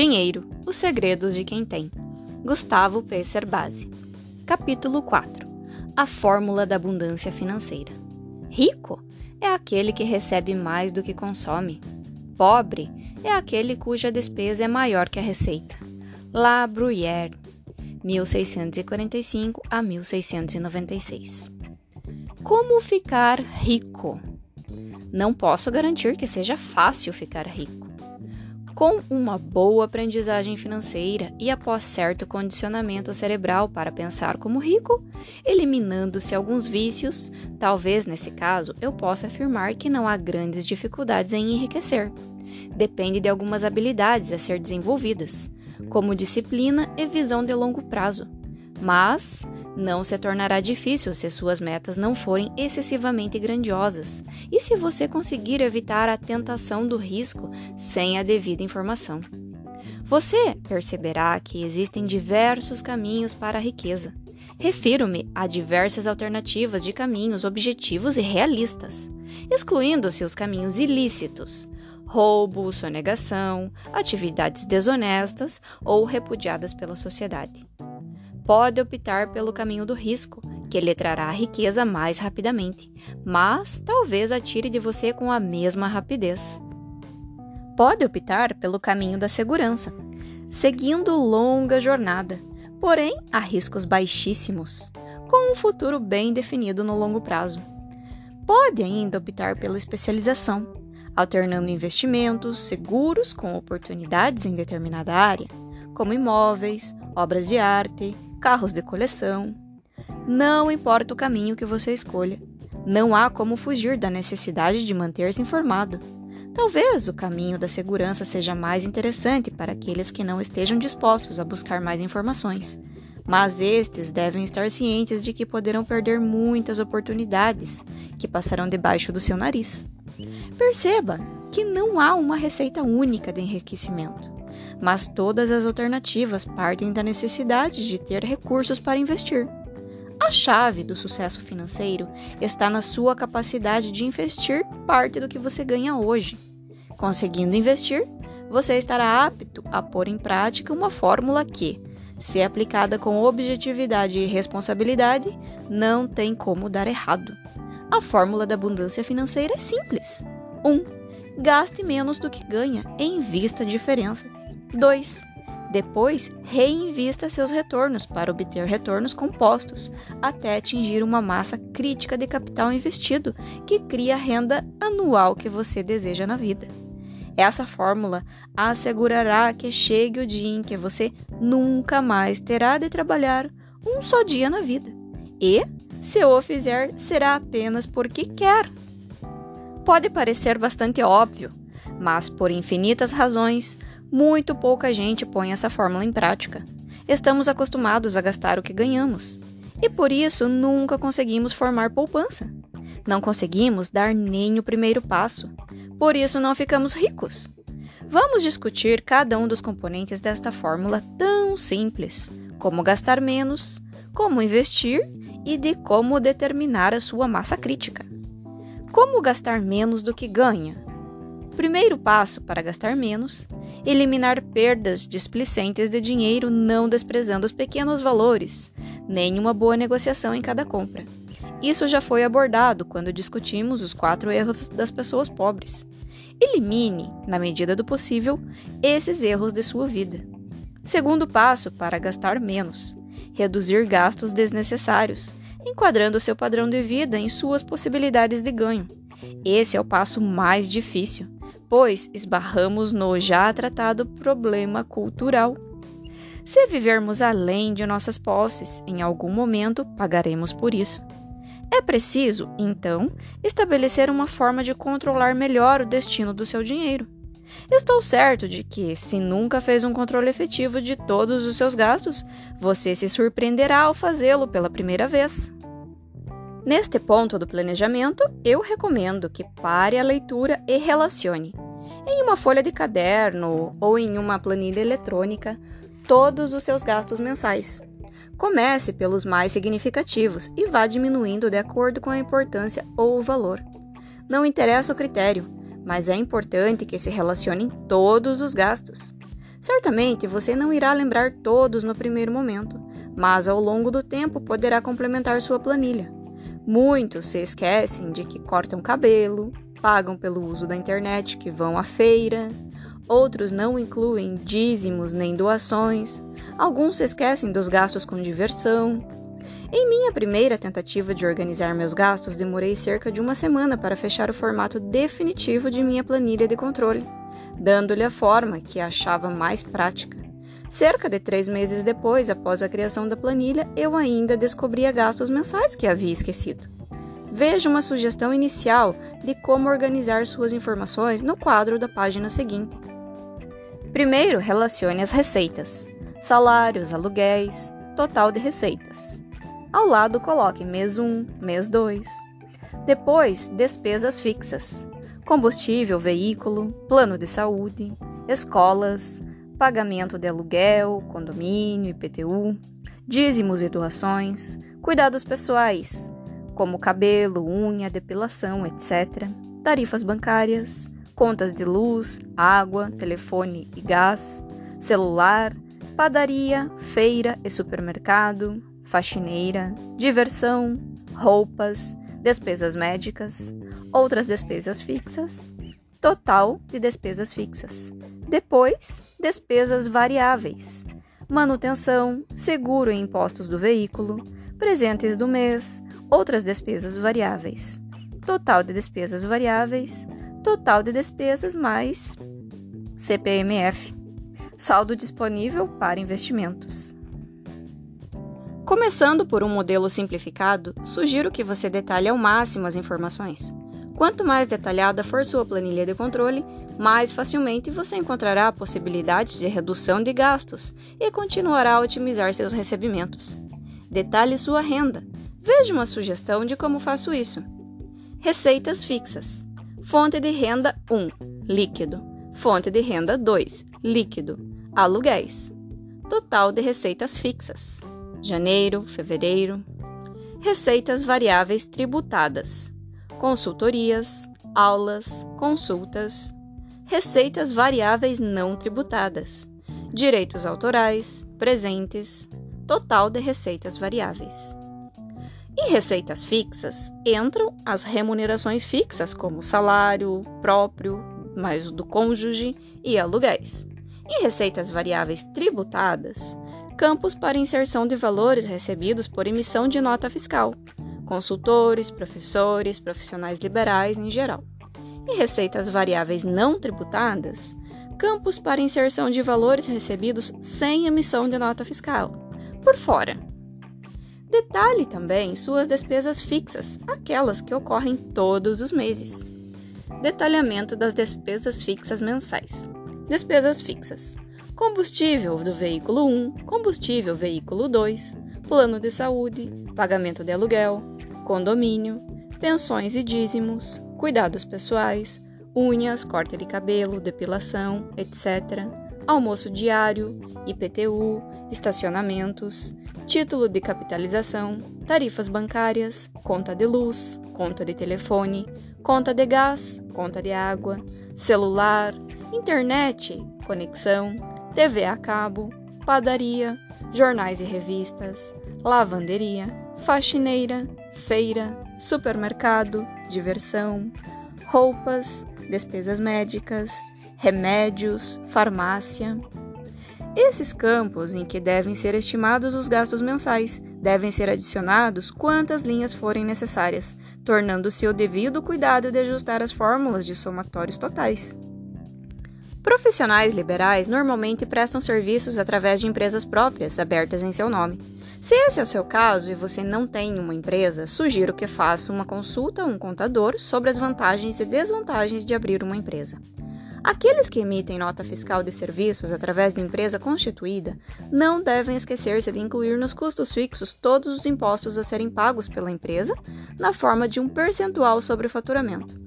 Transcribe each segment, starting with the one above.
Dinheiro: Os segredos de quem tem. Gustavo P. Cerbasi. Capítulo 4. A fórmula da abundância financeira. Rico é aquele que recebe mais do que consome. Pobre é aquele cuja despesa é maior que a receita. La Bruyère, 1645 a 1696. Como ficar rico? Não posso garantir que seja fácil ficar rico. Com uma boa aprendizagem financeira e após certo condicionamento cerebral para pensar como rico, eliminando-se alguns vícios, talvez nesse caso eu possa afirmar que não há grandes dificuldades em enriquecer. Depende de algumas habilidades a ser desenvolvidas, como disciplina e visão de longo prazo. Mas não se tornará difícil se suas metas não forem excessivamente grandiosas e se você conseguir evitar a tentação do risco sem a devida informação. Você perceberá que existem diversos caminhos para a riqueza. Refiro-me a diversas alternativas de caminhos objetivos e realistas, excluindo-se os caminhos ilícitos, roubo, sonegação, atividades desonestas ou repudiadas pela sociedade pode optar pelo caminho do risco, que lhe trará a riqueza mais rapidamente, mas talvez a tire de você com a mesma rapidez. Pode optar pelo caminho da segurança, seguindo longa jornada, porém a riscos baixíssimos, com um futuro bem definido no longo prazo. Pode ainda optar pela especialização, alternando investimentos seguros com oportunidades em determinada área, como imóveis, obras de arte, carros de coleção. Não importa o caminho que você escolha, não há como fugir da necessidade de manter-se informado. Talvez o caminho da segurança seja mais interessante para aqueles que não estejam dispostos a buscar mais informações, mas estes devem estar cientes de que poderão perder muitas oportunidades que passarão debaixo do seu nariz. Perceba que não há uma receita única de enriquecimento mas todas as alternativas partem da necessidade de ter recursos para investir. A chave do sucesso financeiro está na sua capacidade de investir parte do que você ganha hoje. Conseguindo investir, você estará apto a pôr em prática uma fórmula que, se aplicada com objetividade e responsabilidade, não tem como dar errado. A fórmula da abundância financeira é simples. 1. Um, gaste menos do que ganha e invista a diferença. 2. Depois, reinvista seus retornos para obter retornos compostos, até atingir uma massa crítica de capital investido que cria a renda anual que você deseja na vida. Essa fórmula assegurará que chegue o dia em que você nunca mais terá de trabalhar um só dia na vida. E, se o fizer, será apenas porque quer. Pode parecer bastante óbvio, mas por infinitas razões, muito pouca gente põe essa fórmula em prática. Estamos acostumados a gastar o que ganhamos e por isso nunca conseguimos formar poupança. Não conseguimos dar nem o primeiro passo, por isso não ficamos ricos. Vamos discutir cada um dos componentes desta fórmula tão simples, como gastar menos, como investir e de como determinar a sua massa crítica. Como gastar menos do que ganha? O primeiro passo para gastar menos eliminar perdas displicentes de dinheiro não desprezando os pequenos valores, nem uma boa negociação em cada compra. Isso já foi abordado quando discutimos os quatro erros das pessoas pobres. Elimine, na medida do possível, esses erros de sua vida. Segundo passo para gastar menos: reduzir gastos desnecessários, enquadrando seu padrão de vida em suas possibilidades de ganho. Esse é o passo mais difícil, pois esbarramos no já tratado problema cultural. Se vivermos além de nossas posses, em algum momento pagaremos por isso. É preciso, então, estabelecer uma forma de controlar melhor o destino do seu dinheiro. Estou certo de que, se nunca fez um controle efetivo de todos os seus gastos, você se surpreenderá ao fazê-lo pela primeira vez. Neste ponto do planejamento, eu recomendo que pare a leitura e relacione, em uma folha de caderno ou em uma planilha eletrônica, todos os seus gastos mensais. Comece pelos mais significativos e vá diminuindo de acordo com a importância ou o valor. Não interessa o critério, mas é importante que se relacionem todos os gastos. Certamente você não irá lembrar todos no primeiro momento, mas ao longo do tempo poderá complementar sua planilha. Muitos se esquecem de que cortam cabelo, pagam pelo uso da internet, que vão à feira. Outros não incluem dízimos nem doações. Alguns se esquecem dos gastos com diversão. Em minha primeira tentativa de organizar meus gastos, demorei cerca de uma semana para fechar o formato definitivo de minha planilha de controle, dando-lhe a forma que achava mais prática. Cerca de três meses depois, após a criação da planilha, eu ainda descobria gastos mensais que havia esquecido. Veja uma sugestão inicial de como organizar suas informações no quadro da página seguinte. Primeiro, relacione as receitas: salários, aluguéis, total de receitas. Ao lado, coloque mês 1, mês 2. Depois, despesas fixas: combustível, veículo, plano de saúde, escolas, pagamento de aluguel, condomínio, IPTU, dízimos e doações, cuidados pessoais, como cabelo, unha, depilação, etc., tarifas bancárias, contas de luz, água, telefone e gás, celular, padaria, feira e supermercado, faxineira, diversão, roupas, despesas médicas, outras despesas fixas, total de despesas fixas, depois, despesas variáveis: manutenção, seguro e impostos do veículo, presentes do mês, outras despesas variáveis. Total de despesas variáveis, total de despesas mais CPMF. Saldo disponível para investimentos. Começando por um modelo simplificado, sugiro que você detalhe ao máximo as informações. Quanto mais detalhada for sua planilha de controle, mais facilmente você encontrará possibilidades de redução de gastos e continuará a otimizar seus recebimentos. Detalhe sua renda. Veja uma sugestão de como faço isso. Receitas fixas. Fonte de renda 1, líquido. Fonte de renda 2, líquido. Aluguéis. Total de receitas fixas. Janeiro, fevereiro. Receitas variáveis tributadas consultorias, aulas, consultas, receitas variáveis não tributadas, direitos autorais, presentes, total de receitas variáveis. Em receitas fixas entram as remunerações fixas, como salário próprio, mais o do cônjuge e aluguéis. Em receitas variáveis tributadas, campos para inserção de valores recebidos por emissão de nota fiscal, consultores, professores, profissionais liberais em geral. E receitas variáveis não tributadas, campos para inserção de valores recebidos sem emissão de nota fiscal, por fora. Detalhe também suas despesas fixas, aquelas que ocorrem todos os meses. Detalhamento das despesas fixas mensais. Despesas fixas: combustível do veículo 1, combustível veículo 2, plano de saúde, pagamento de aluguel, condomínio, pensões e dízimos, cuidados pessoais, unhas, corte de cabelo, depilação, etc., almoço diário, IPTU, estacionamentos, título de capitalização, tarifas bancárias, conta de luz, conta de telefone, conta de gás, conta de água, celular, internet, conexão, TV a cabo, padaria, jornais e revistas, lavanderia, faxineira, feira, supermercado, diversão, roupas, despesas médicas, remédios, farmácia. Esses campos em que devem ser estimados os gastos mensais devem ser adicionados quantas linhas forem necessárias, tornando-se o devido cuidado de ajustar as fórmulas de somatórios totais. Profissionais liberais normalmente prestam serviços através de empresas próprias abertas em seu nome. Se esse é o seu caso e você não tem uma empresa, sugiro que faça uma consulta a um contador sobre as vantagens e desvantagens de abrir uma empresa. Aqueles que emitem nota fiscal de serviços através de empresa constituída não devem esquecer-se de incluir nos custos fixos todos os impostos a serem pagos pela empresa, na forma de um percentual sobre o faturamento.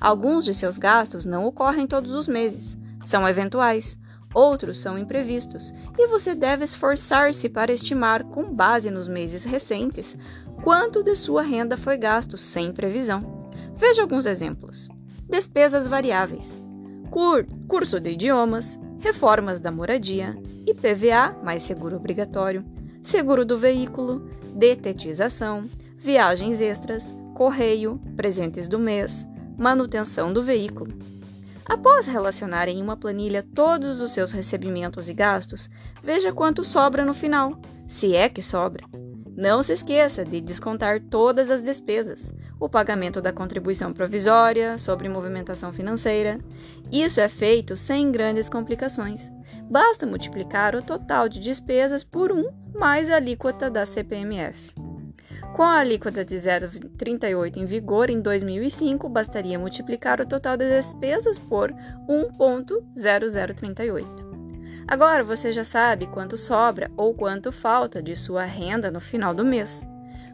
Alguns de seus gastos não ocorrem todos os meses, são eventuais, outros são imprevistos, e você deve esforçar-se para estimar, com base nos meses recentes, quanto de sua renda foi gasto sem previsão. Veja alguns exemplos: despesas variáveis, cur curso de idiomas, reformas da moradia, IPVA mais seguro obrigatório, seguro do veículo, detetização, viagens extras, correio, presentes do mês, manutenção do veículo. Após relacionar em uma planilha todos os seus recebimentos e gastos, veja quanto sobra no final, se é que sobra. Não se esqueça de descontar todas as despesas, o pagamento da contribuição provisória sobre movimentação financeira. Isso é feito sem grandes complicações. Basta multiplicar o total de despesas por 1 mais a alíquota da CPMF. Com a alíquota de 0,38 em vigor em 2005, bastaria multiplicar o total de despesas por 1,0038. Agora você já sabe quanto sobra ou quanto falta de sua renda no final do mês.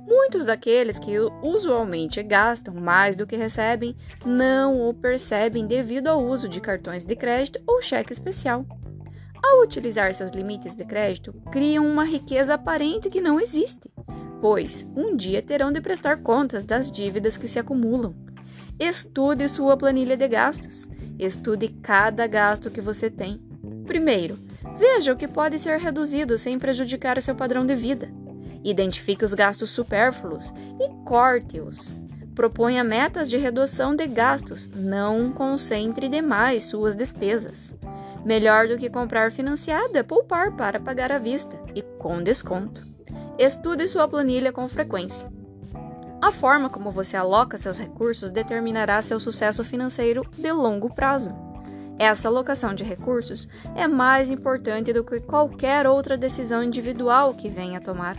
Muitos daqueles que usualmente gastam mais do que recebem não o percebem devido ao uso de cartões de crédito ou cheque especial. Ao utilizar seus limites de crédito, criam uma riqueza aparente que não existe, pois um dia terão de prestar contas das dívidas que se acumulam. Estude sua planilha de gastos. Estude cada gasto que você tem. Primeiro, veja o que pode ser reduzido sem prejudicar seu padrão de vida. Identifique os gastos supérfluos e corte-os. Proponha metas de redução de gastos, não concentre demais suas despesas. Melhor do que comprar financiado é poupar para pagar à vista e com desconto. Estude sua planilha com frequência. A forma como você aloca seus recursos determinará seu sucesso financeiro de longo prazo. Essa alocação de recursos é mais importante do que qualquer outra decisão individual que venha a tomar.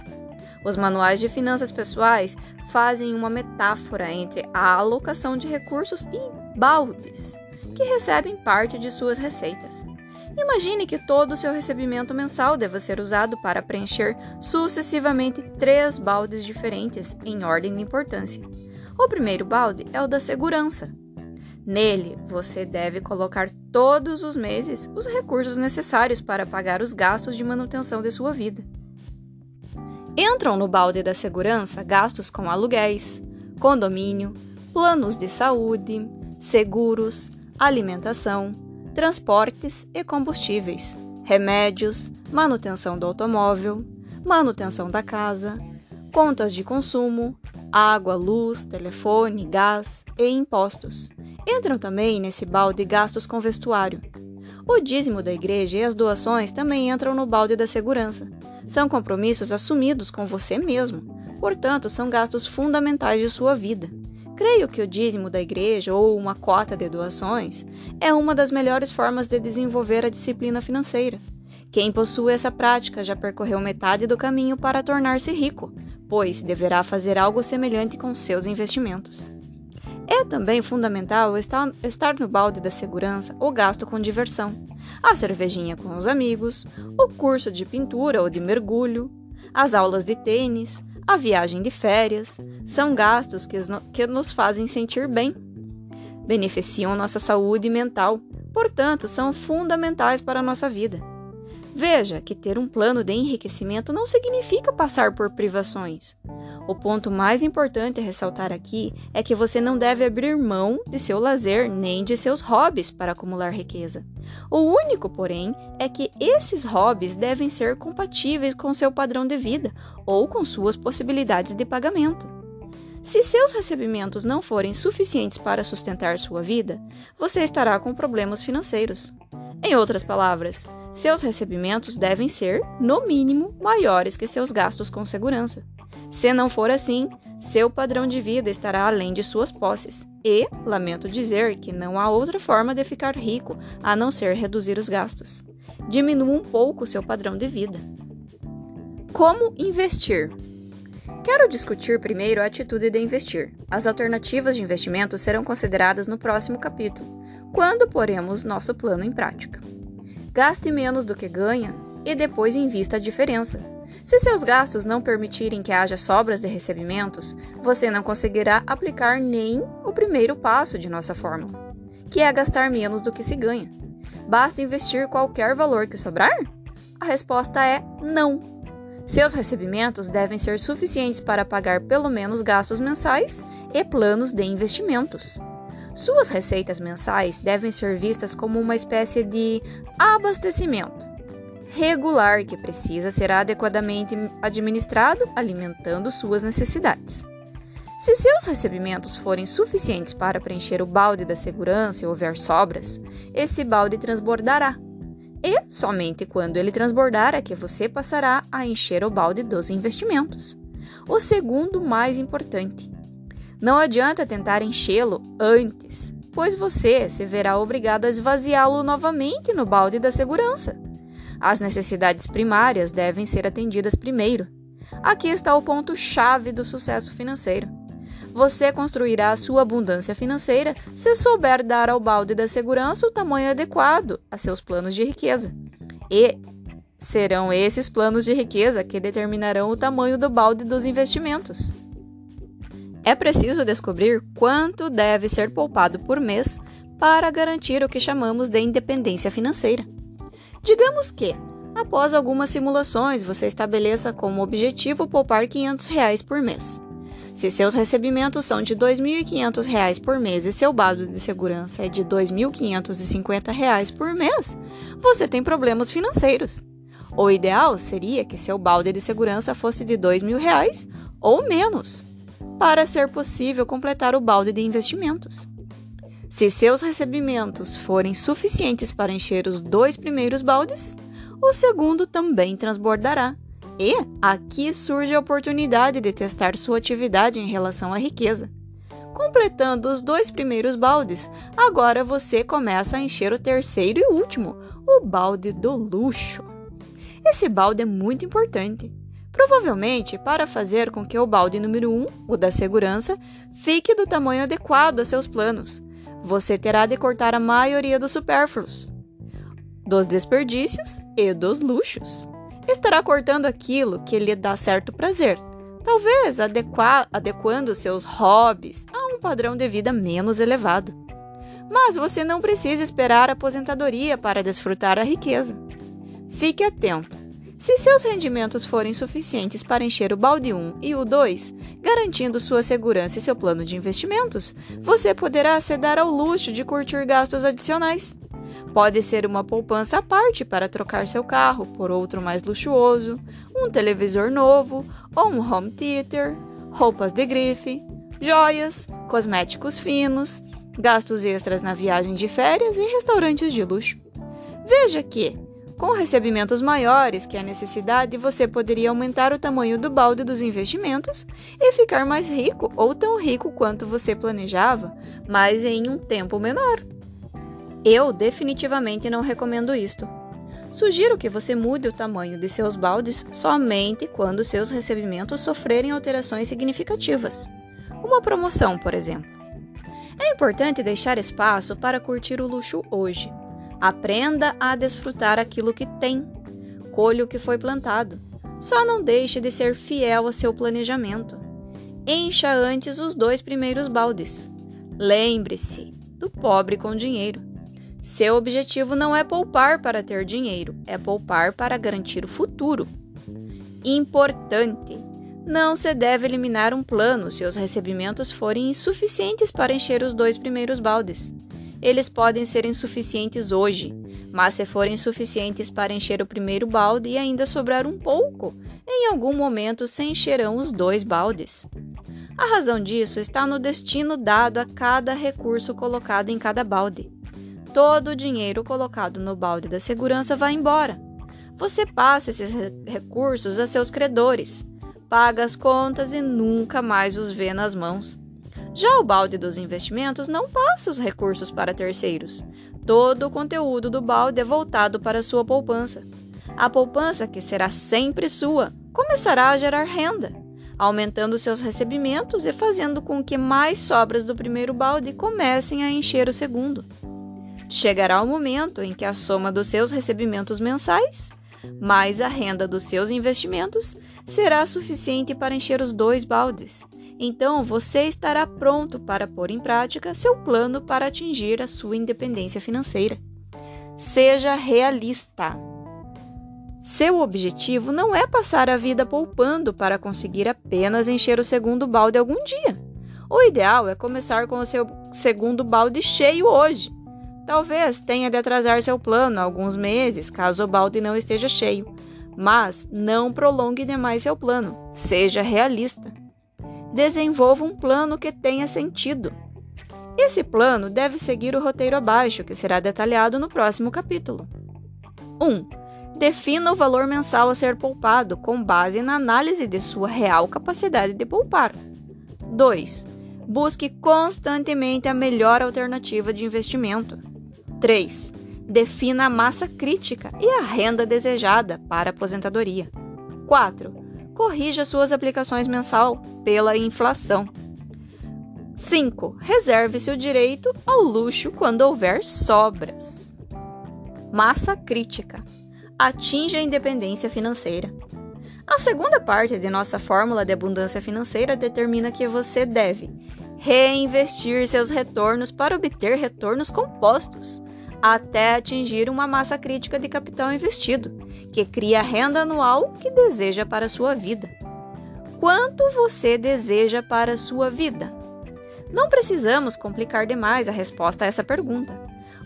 Os manuais de finanças pessoais fazem uma metáfora entre a alocação de recursos e baldes, que recebem parte de suas receitas. Imagine que todo o seu recebimento mensal deva ser usado para preencher sucessivamente três baldes diferentes em ordem de importância. O primeiro balde é o da segurança, Nele, você deve colocar todos os meses os recursos necessários para pagar os gastos de manutenção de sua vida. Entram no balde da segurança gastos com aluguéis, condomínio, planos de saúde, seguros, alimentação, transportes e combustíveis, remédios, manutenção do automóvel, manutenção da casa, contas de consumo, água, luz, telefone, gás e impostos Entram também nesse balde gastos com vestuário. O dízimo da igreja e as doações também entram no balde da segurança. São compromissos assumidos com você mesmo, portanto, são gastos fundamentais de sua vida. Creio que o dízimo da igreja ou uma cota de doações é uma das melhores formas de desenvolver a disciplina financeira. Quem possui essa prática já percorreu metade do caminho para tornar-se rico, pois deverá fazer algo semelhante com seus investimentos. É também fundamental estar, no balde da segurança o gasto com diversão, a cervejinha com os amigos, o curso de pintura ou de mergulho, as aulas de tênis, a viagem de férias, são gastos que, que nos fazem sentir bem. Beneficiam nossa saúde mental, portanto, são fundamentais para a nossa vida. Veja que ter um plano de enriquecimento não significa passar por privações. O ponto mais importante a ressaltar aqui é que você não deve abrir mão de seu lazer nem de seus hobbies para acumular riqueza. O único, porém, é que esses hobbies devem ser compatíveis com seu padrão de vida ou com suas possibilidades de pagamento. Se seus recebimentos não forem suficientes para sustentar sua vida, você estará com problemas financeiros. Em outras palavras, seus recebimentos devem ser, no mínimo, maiores que seus gastos com segurança. Se não for assim, seu padrão de vida estará além de suas posses. E, lamento dizer que não há outra forma de ficar rico a não ser reduzir os gastos. Diminua um pouco seu padrão de vida. Como investir? Quero discutir primeiro a atitude de investir. As alternativas de investimento serão consideradas no próximo capítulo, quando poremos nosso plano em prática. Gaste menos do que ganha e depois invista a diferença, se seus gastos não permitirem que haja sobras de recebimentos, você não conseguirá aplicar nem o primeiro passo de nossa fórmula, que é gastar menos do que se ganha. Basta investir qualquer valor que sobrar? A resposta é não. Seus recebimentos devem ser suficientes para pagar pelo menos gastos mensais e planos de investimentos. Suas receitas mensais devem ser vistas como uma espécie de abastecimento regular que precisa ser adequadamente administrado, alimentando suas necessidades. Se seus recebimentos forem suficientes para preencher o balde da segurança e houver sobras, esse balde transbordará. E somente quando ele transbordar é que você passará a encher o balde dos investimentos. O segundo mais importante. Não adianta tentar enchê-lo antes, pois você se verá obrigado a esvaziá-lo novamente no balde da segurança. As necessidades primárias devem ser atendidas primeiro. Aqui está o ponto-chave do sucesso financeiro. Você construirá a sua abundância financeira se souber dar ao balde da segurança o tamanho adequado a seus planos de riqueza. E serão esses planos de riqueza que determinarão o tamanho do balde dos investimentos. É preciso descobrir quanto deve ser poupado por mês para garantir o que chamamos de independência financeira. Digamos que, após algumas simulações, você estabeleça como objetivo poupar 500 reais por mês. Se seus recebimentos são de R$ 2.500 por mês e seu balde de segurança é de R$ 2.550 por mês, você tem problemas financeiros. O ideal seria que seu balde de segurança fosse de R$ 2.000 ou menos, para ser possível completar o balde de investimentos. Se seus recebimentos forem suficientes para encher os dois primeiros baldes, o segundo também transbordará e aqui surge a oportunidade de testar sua atividade em relação à riqueza. Completando os dois primeiros baldes, agora você começa a encher o terceiro e último, o balde do luxo. Esse balde é muito importante. Provavelmente para fazer com que o balde número 1, um, o da segurança, fique do tamanho adequado a seus planos. Você terá de cortar a maioria dos supérfluos, dos desperdícios e dos luxos estará cortando aquilo que lhe dá certo prazer, talvez adequando seus hobbies a um padrão de vida menos elevado. Mas você não precisa esperar a aposentadoria para desfrutar a riqueza. Fique atento. Se seus rendimentos forem suficientes para encher o balde 1 e o 2, garantindo sua segurança e seu plano de investimentos, você poderá aceder ao luxo de curtir gastos adicionais. Pode ser uma poupança à parte para trocar seu carro por outro mais luxuoso, um televisor novo ou um home theater, roupas de grife, joias, cosméticos finos, gastos extras na viagem de férias e restaurantes de luxo. Veja que, com recebimentos maiores que a necessidade, você poderia aumentar o tamanho do balde dos investimentos e ficar mais rico ou tão rico quanto você planejava, mas em um tempo menor. Eu definitivamente não recomendo isto. Sugiro que você mude o tamanho de seus baldes somente quando seus recebimentos sofrerem alterações significativas. Uma promoção, por exemplo. É importante deixar espaço para curtir o luxo hoje. Aprenda a desfrutar aquilo que tem. Colhe o que foi plantado. Só não deixe de ser fiel a seu planejamento. Encha antes os dois primeiros baldes. Lembre-se do pobre com dinheiro. Seu objetivo não é poupar para ter dinheiro, é poupar para garantir o futuro. Importante: não se deve eliminar um plano se os recebimentos forem insuficientes para encher os dois primeiros baldes. Eles podem ser insuficientes hoje, mas se forem suficientes para encher o primeiro balde e ainda sobrar um pouco, em algum momento se encherão os dois baldes. A razão disso está no destino dado a cada recurso colocado em cada balde todo o dinheiro colocado no balde da segurança vai embora. Você passa esses recursos a seus credores, paga as contas e nunca mais os vê nas mãos. Já o balde dos investimentos não passa os recursos para terceiros. Todo o conteúdo do balde é voltado para sua poupança. A poupança, que será sempre sua, começará a gerar renda, aumentando seus recebimentos e fazendo com que mais sobras do primeiro balde comecem a encher o segundo. Chegará o momento em que a soma dos seus recebimentos mensais, mais a renda dos seus investimentos, será suficiente para encher os dois baldes. Então você estará pronto para pôr em prática seu plano para atingir a sua independência financeira. Seja realista. Seu objetivo não é passar a vida poupando para conseguir apenas encher o segundo balde algum dia. O ideal é começar com o seu segundo balde cheio hoje. Talvez tenha de atrasar seu plano alguns meses, caso o balde não esteja cheio. Mas não prolongue demais seu plano. Seja realista. Desenvolva um plano que tenha sentido. Esse plano deve seguir o roteiro abaixo, que será detalhado no próximo capítulo. 1. Um, defina o valor mensal a ser poupado com base na análise de sua real capacidade de poupar. 2. Busque constantemente a melhor alternativa de investimento. 3. Defina a massa crítica e a renda desejada para a aposentadoria. 4. Corrija suas aplicações mensal pela inflação. 5. Reserve-se o direito ao luxo quando houver sobras. Massa crítica. Atinja a independência financeira. A segunda parte de nossa fórmula de abundância financeira determina que você deve reinvestir seus retornos para obter retornos compostos até atingir uma massa crítica de capital investido, que cria a renda anual que deseja para sua vida. Quanto você deseja para sua vida? Não precisamos complicar demais a resposta a essa pergunta.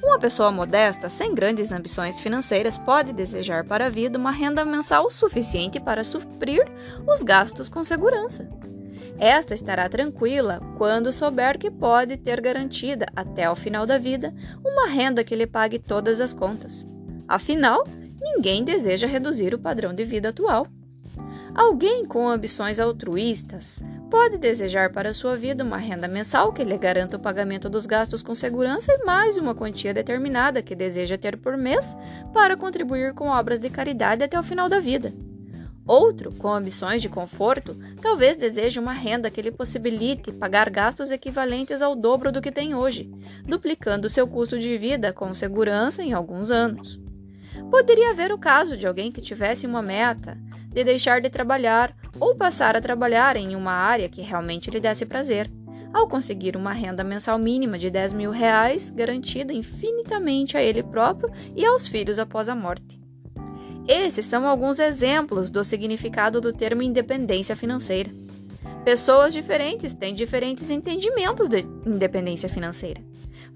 Uma pessoa modesta, sem grandes ambições financeiras, pode desejar para a vida uma renda mensal suficiente para suprir os gastos com segurança. Esta estará tranquila quando souber que pode ter garantida, até ao final da vida, uma renda que lhe pague todas as contas. Afinal, ninguém deseja reduzir o padrão de vida atual. Alguém com ambições altruístas pode desejar para sua vida uma renda mensal que lhe garanta o pagamento dos gastos com segurança e mais uma quantia determinada que deseja ter por mês para contribuir com obras de caridade até o final da vida. Outro, com ambições de conforto, talvez deseje uma renda que lhe possibilite pagar gastos equivalentes ao dobro do que tem hoje, duplicando seu custo de vida com segurança em alguns anos. Poderia haver o caso de alguém que tivesse uma meta de deixar de trabalhar ou passar a trabalhar em uma área que realmente lhe desse prazer, ao conseguir uma renda mensal mínima de 10 mil reais, garantida infinitamente a ele próprio e aos filhos após a morte. Esses são alguns exemplos do significado do termo independência financeira. Pessoas diferentes têm diferentes entendimentos de independência financeira.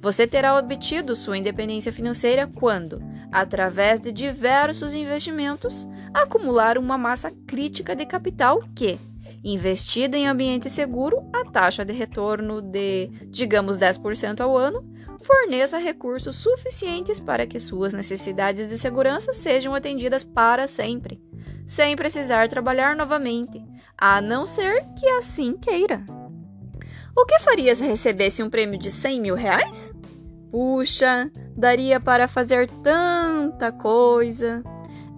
Você terá obtido sua independência financeira quando, através de diversos investimentos, acumular uma massa crítica de capital que, investida em ambiente seguro, a taxa de retorno de, digamos, 10% ao ano, forneça recursos suficientes para que suas necessidades de segurança sejam atendidas para sempre, sem precisar trabalhar novamente, a não ser que assim queira. O que faria se recebesse um prêmio de 100 mil reais? Puxa, daria para fazer tanta coisa.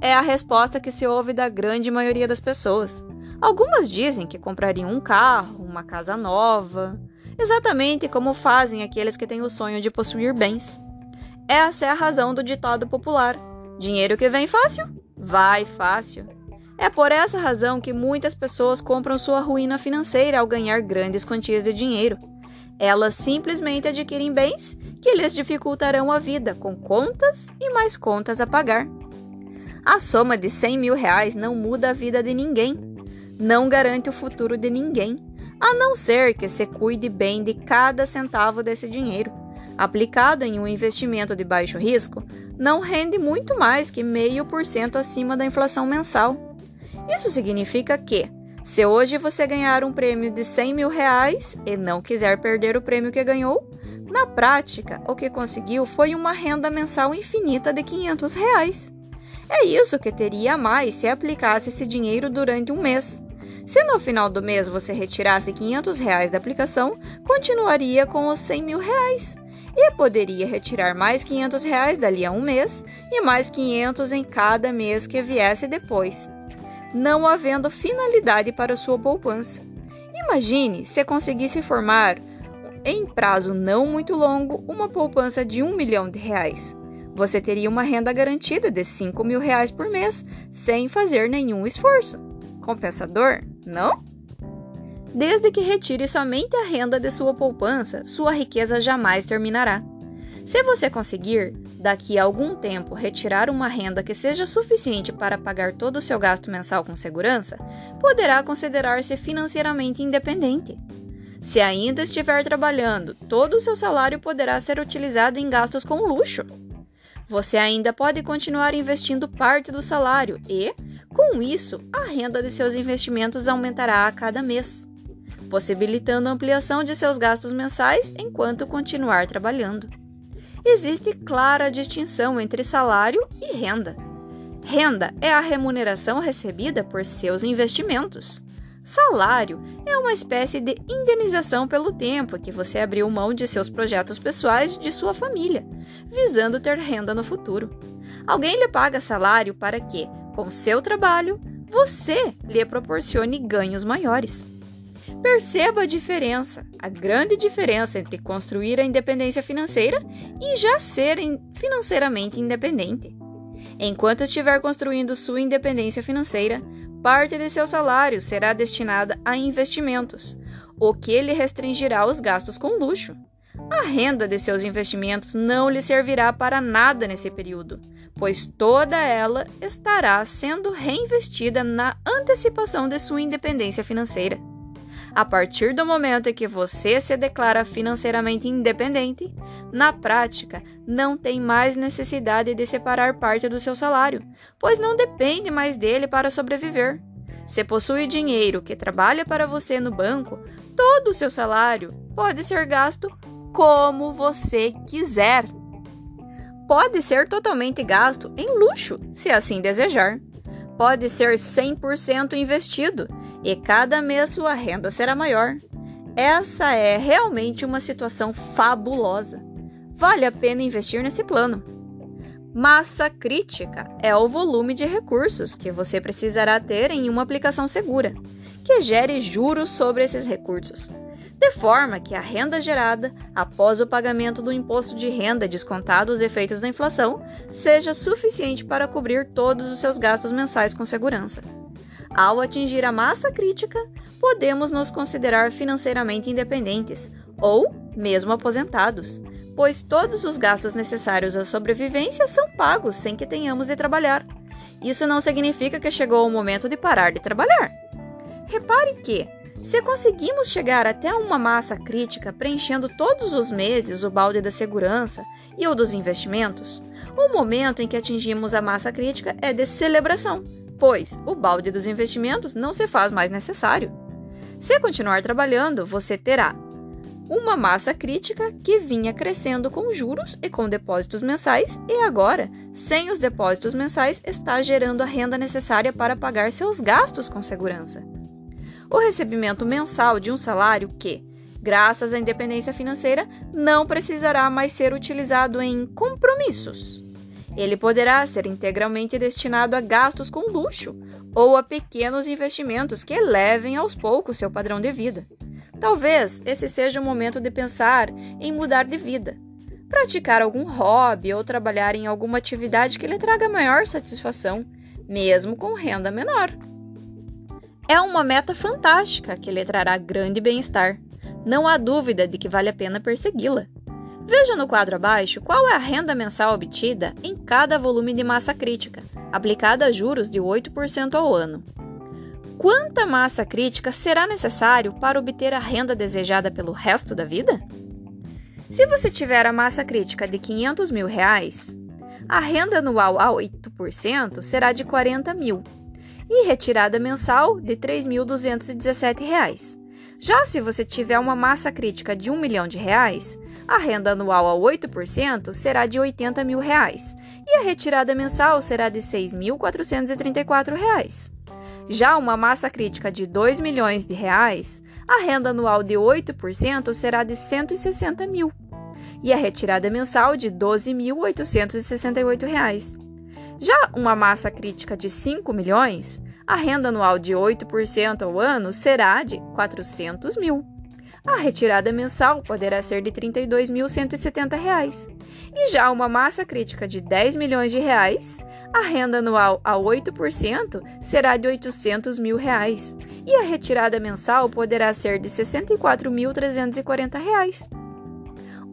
É a resposta que se ouve da grande maioria das pessoas. Algumas dizem que comprariam um carro, uma casa nova, exatamente como fazem aqueles que têm o sonho de possuir bens. Essa é a razão do ditado popular: dinheiro que vem fácil, vai fácil. É por essa razão que muitas pessoas compram sua ruína financeira ao ganhar grandes quantias de dinheiro. Elas simplesmente adquirem bens que lhes dificultarão a vida, com contas e mais contas a pagar. A soma de 100 mil reais não muda a vida de ninguém, não garante o futuro de ninguém a não ser que se cuide bem de cada centavo desse dinheiro. Aplicado em um investimento de baixo risco, não rende muito mais que meio por cento acima da inflação mensal. Isso significa que, se hoje você ganhar um prêmio de 100 mil reais e não quiser perder o prêmio que ganhou, na prática, o que conseguiu foi uma renda mensal infinita de 500 reais. É isso que teria mais se aplicasse esse dinheiro durante um mês. Se no final do mês você retirasse 500 reais da aplicação, continuaria com os 100 mil reais. E poderia retirar mais 500 reais dali a um mês e mais 500 em cada mês que viesse depois, não havendo finalidade para sua poupança. Imagine se conseguisse formar, em prazo não muito longo, uma poupança de um milhão de reais. Você teria uma renda garantida de 5 mil reais por mês, sem fazer nenhum esforço. Compensador? Não? Desde que retire somente a renda de sua poupança, sua riqueza jamais terminará. Se você conseguir, daqui a algum tempo, retirar uma renda que seja suficiente para pagar todo o seu gasto mensal com segurança, poderá considerar-se financeiramente independente. Se ainda estiver trabalhando, todo o seu salário poderá ser utilizado em gastos com luxo. Você ainda pode continuar investindo parte do salário e, com isso, a renda de seus investimentos aumentará a cada mês, possibilitando a ampliação de seus gastos mensais enquanto continuar trabalhando. Existe clara distinção entre salário e renda. Renda é a remuneração recebida por seus investimentos. Salário é uma espécie de indenização pelo tempo que você abriu mão de seus projetos pessoais e de sua família, visando ter renda no futuro. Alguém lhe paga salário para que, com seu trabalho, você lhe proporcione ganhos maiores. Perceba a diferença, a grande diferença entre construir a independência financeira e já ser financeiramente independente. Enquanto estiver construindo sua independência financeira, parte de seu salário será destinada a investimentos, o que lhe restringirá os gastos com luxo. A renda de seus investimentos não lhe servirá para nada nesse período, pois toda ela estará sendo reinvestida na antecipação de sua independência financeira. A partir do momento em que você se declara financeiramente independente, na prática, não tem mais necessidade de separar parte do seu salário, pois não depende mais dele para sobreviver. Se possui dinheiro que trabalha para você no banco, todo o seu salário pode ser gasto como você quiser. Pode ser totalmente gasto em luxo, se assim desejar. Pode ser 100% investido e cada mês sua renda será maior. Essa é realmente uma situação fabulosa. Vale a pena investir nesse plano. Massa crítica é o volume de recursos que você precisará ter em uma aplicação segura, que gere juros sobre esses recursos, de forma que a renda gerada após o pagamento do imposto de renda descontado os efeitos da inflação seja suficiente para cobrir todos os seus gastos mensais com segurança. Ao atingir a massa crítica, podemos nos considerar financeiramente independentes ou mesmo aposentados, pois todos os gastos necessários à sobrevivência são pagos sem que tenhamos de trabalhar. Isso não significa que chegou o momento de parar de trabalhar. Repare que, se conseguimos chegar até uma massa crítica preenchendo todos os meses o balde da segurança e o dos investimentos, o momento em que atingimos a massa crítica é de celebração pois o balde dos investimentos não se faz mais necessário. Se continuar trabalhando, você terá uma massa crítica que vinha crescendo com juros e com depósitos mensais e agora, sem os depósitos mensais, está gerando a renda necessária para pagar seus gastos com segurança. O recebimento mensal de um salário que, graças à independência financeira, não precisará mais ser utilizado em compromissos ele poderá ser integralmente destinado a gastos com luxo ou a pequenos investimentos que elevem aos poucos seu padrão de vida. Talvez esse seja o momento de pensar em mudar de vida, praticar algum hobby ou trabalhar em alguma atividade que lhe traga maior satisfação, mesmo com renda menor. É uma meta fantástica que lhe trará grande bem-estar. Não há dúvida de que vale a pena persegui-la. Veja no quadro abaixo qual é a renda mensal obtida em cada volume de massa crítica, aplicada a juros de 8% ao ano. Quanta massa crítica será necessário para obter a renda desejada pelo resto da vida? Se você tiver a massa crítica de 500 mil reais, a renda anual a 8% será de 40 mil e retirada mensal de R$ 3.217. Já se você tiver uma massa crítica de 1 milhão de reais, a renda anual a 8% será de 80 mil reais, e a retirada mensal será de 6.434 reais. Já uma massa crítica de 2 milhões de reais, a renda anual de 8% será de R$ 160 mil e a retirada mensal de R$ 12.868. Já uma massa crítica de 5 milhões, a renda anual de 8% ao ano será de 400 mil. A retirada mensal poderá ser de R$ 32.170. E já uma massa crítica de 10 milhões de reais, a renda anual a 8% será de 800 mil reais, e a retirada mensal poderá ser de R$ 64.340.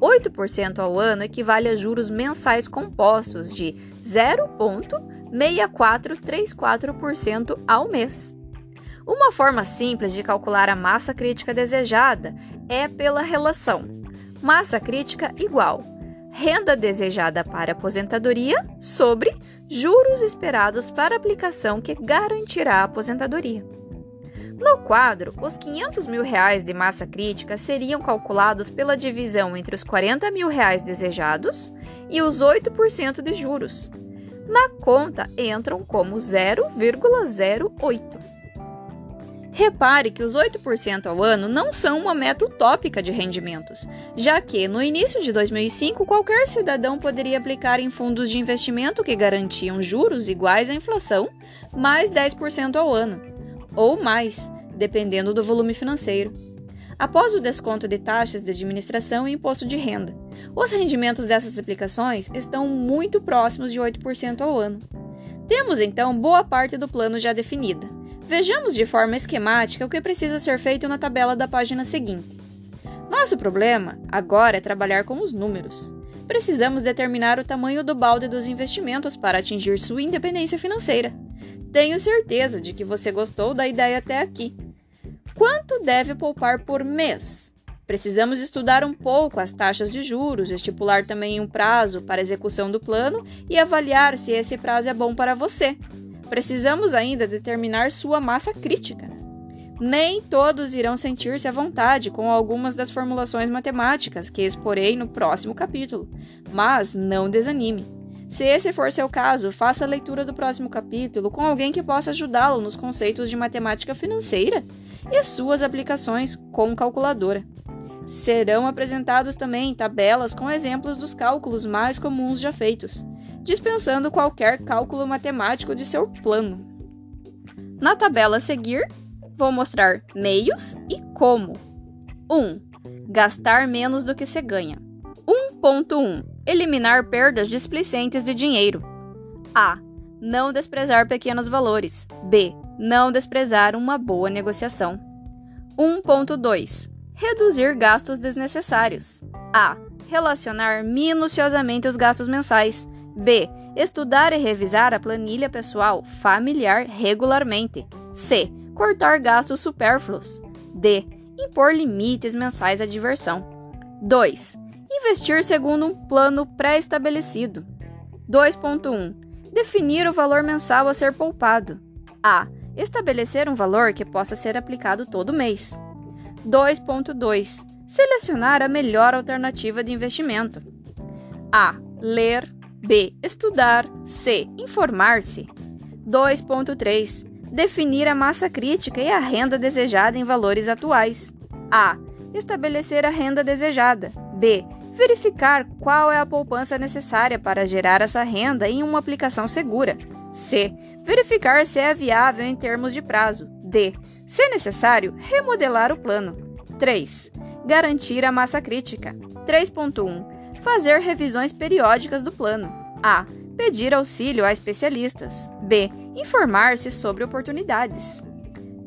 8% ao ano equivale a juros mensais compostos de 0,6434% ao mês. Uma forma simples de calcular a massa crítica desejada é pela relação massa crítica igual renda desejada para aposentadoria sobre juros esperados para aplicação que garantirá a aposentadoria. No quadro, os 500 mil reais de massa crítica seriam calculados pela divisão entre os 40 mil reais desejados e os 8% de juros. Na conta entram como 0,08. Repare que os 8% ao ano não são uma meta utópica de rendimentos, já que no início de 2005 qualquer cidadão poderia aplicar em fundos de investimento que garantiam juros iguais à inflação, mais 10% ao ano, ou mais, dependendo do volume financeiro. Após o desconto de taxas de administração e imposto de renda, os rendimentos dessas aplicações estão muito próximos de 8% ao ano. Temos então boa parte do plano já definida Vejamos de forma esquemática o que precisa ser feito na tabela da página seguinte. Nosso problema agora é trabalhar com os números. Precisamos determinar o tamanho do balde dos investimentos para atingir sua independência financeira. Tenho certeza de que você gostou da ideia até aqui. Quanto deve poupar por mês? Precisamos estudar um pouco as taxas de juros, estipular também um prazo para execução do plano e avaliar se esse prazo é bom para você. Precisamos ainda determinar sua massa crítica. Nem todos irão sentir-se à vontade com algumas das formulações matemáticas que exporei no próximo capítulo, mas não desanime. Se esse for seu caso, faça a leitura do próximo capítulo com alguém que possa ajudá-lo nos conceitos de matemática financeira e suas aplicações com calculadora. Serão apresentados também tabelas com exemplos dos cálculos mais comuns já feitos dispensando qualquer cálculo matemático de seu plano. Na tabela a seguir, vou mostrar meios e como. 1. Gastar menos do que se ganha. 1.1. Eliminar perdas displicentes de dinheiro. A. Não desprezar pequenos valores. B. Não desprezar uma boa negociação. 1.2. Reduzir gastos desnecessários. A. Relacionar minuciosamente os gastos mensais. B. Estudar e revisar a planilha pessoal familiar regularmente. C. Cortar gastos supérfluos. D. Impor limites mensais à diversão. 2. Investir segundo um plano pré-estabelecido. 2.1. Definir o valor mensal a ser poupado. A. Estabelecer um valor que possa ser aplicado todo mês. 2.2. Selecionar a melhor alternativa de investimento. A. Ler, B. Estudar. C. Informar-se. 2.3. Definir a massa crítica e a renda desejada em valores atuais. A. Estabelecer a renda desejada. B. Verificar qual é a poupança necessária para gerar essa renda em uma aplicação segura. C. Verificar se é viável em termos de prazo. D. Se necessário, remodelar o plano. 3. Garantir a massa crítica. 3.1 fazer revisões periódicas do plano. A. Pedir auxílio a especialistas. B. Informar-se sobre oportunidades.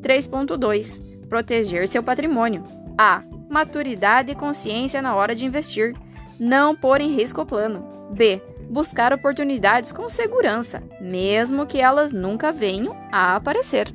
3.2. Proteger seu patrimônio. A. Maturidade e consciência na hora de investir. Não pôr em risco o plano. B. Buscar oportunidades com segurança, mesmo que elas nunca venham a aparecer.